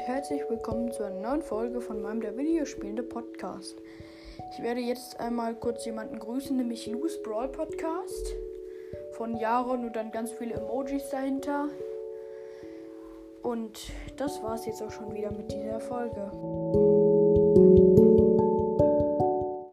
herzlich willkommen zu einer neuen Folge von meinem der Videospielende Podcast. Ich werde jetzt einmal kurz jemanden grüßen, nämlich Lu's Brawl Podcast von Jaron und dann ganz viele Emojis dahinter. Und das war's jetzt auch schon wieder mit dieser Folge.